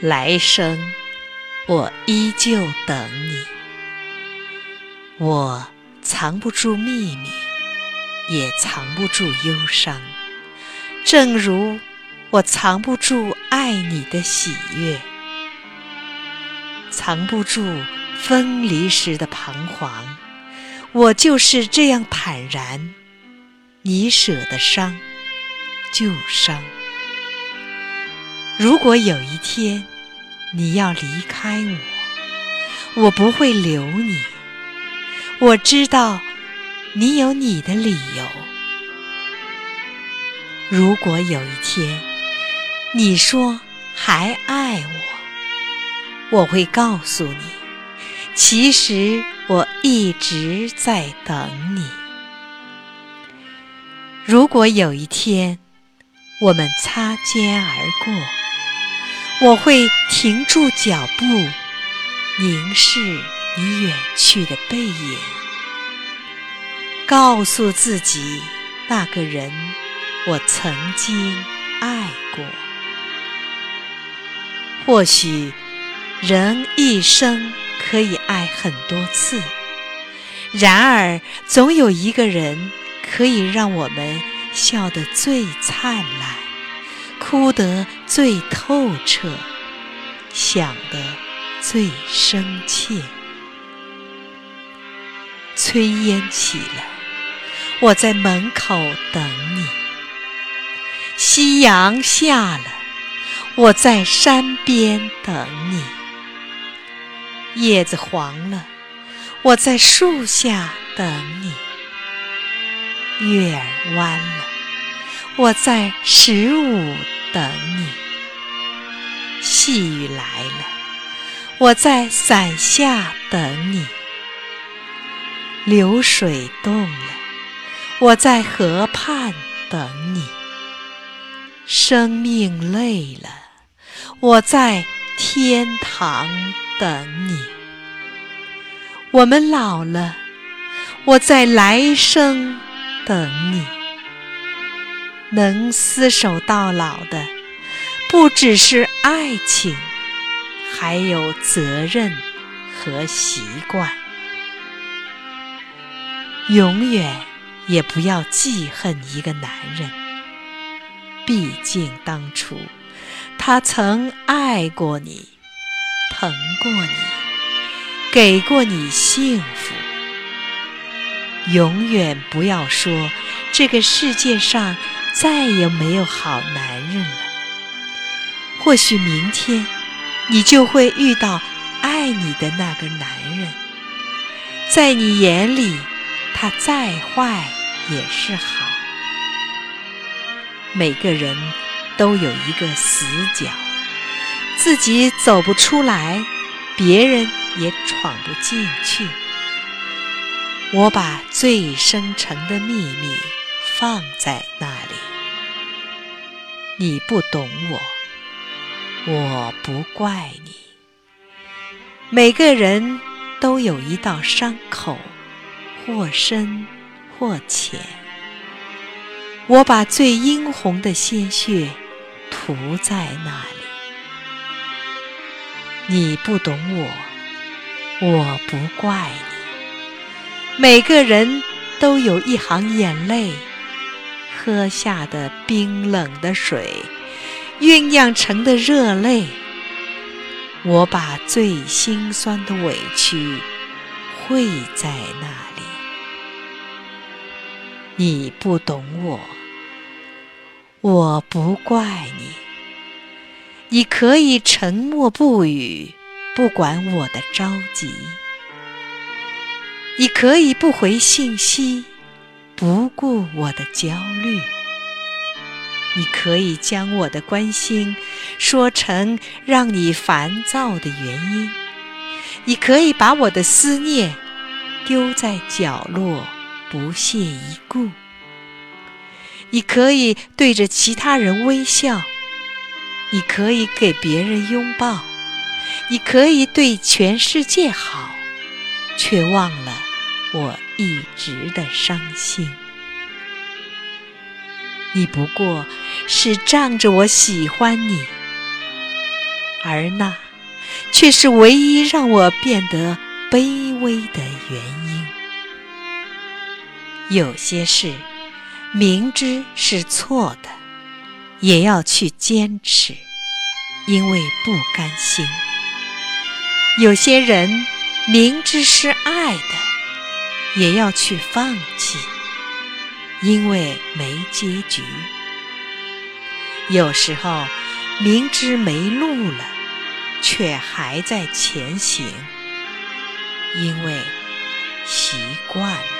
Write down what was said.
来生我依旧等你。我藏不住秘密，也藏不住忧伤，正如我藏不住爱你的喜悦，藏不住分离时的彷徨。我就是这样坦然，你舍的伤就伤。如果有一天你要离开我，我不会留你。我知道你有你的理由。如果有一天你说还爱我，我会告诉你，其实我一直在等你。如果有一天我们擦肩而过，我会停住脚步，凝视。你远去的背影，告诉自己，那个人我曾经爱过。或许人一生可以爱很多次，然而总有一个人可以让我们笑得最灿烂，哭得最透彻，想得最深切。炊烟起了，我在门口等你；夕阳下了，我在山边等你；叶子黄了，我在树下等你；月儿弯了，我在十五等你；细雨来了，我在伞下等你。流水动了，我在河畔等你；生命累了，我在天堂等你；我们老了，我在来生等你。能厮守到老的，不只是爱情，还有责任和习惯。永远也不要记恨一个男人，毕竟当初他曾爱过你，疼过你，给过你幸福。永远不要说这个世界上再也没有好男人了。或许明天你就会遇到爱你的那个男人，在你眼里。他再坏也是好。每个人都有一个死角，自己走不出来，别人也闯不进去。我把最深沉的秘密放在那里。你不懂我，我不怪你。每个人都有一道伤口。或深或浅，我把最殷红的鲜血涂在那里。你不懂我，我不怪你。每个人都有一行眼泪，喝下的冰冷的水，酝酿成的热泪。我把最心酸的委屈汇在那里。你不懂我，我不怪你。你可以沉默不语，不管我的着急；你可以不回信息，不顾我的焦虑；你可以将我的关心说成让你烦躁的原因；你可以把我的思念丢在角落。不屑一顾，你可以对着其他人微笑，你可以给别人拥抱，你可以对全世界好，却忘了我一直的伤心。你不过是仗着我喜欢你，而那却是唯一让我变得卑微的原因。有些事明知是错的，也要去坚持，因为不甘心；有些人明知是爱的，也要去放弃，因为没结局。有时候明知没路了，却还在前行，因为习惯了。